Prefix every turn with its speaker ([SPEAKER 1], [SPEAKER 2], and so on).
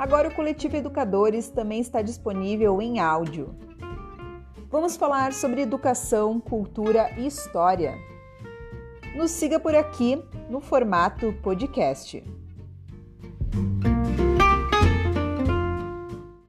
[SPEAKER 1] Agora o Coletivo Educadores também está disponível em áudio. Vamos falar sobre educação, cultura e história. Nos siga por aqui no formato podcast.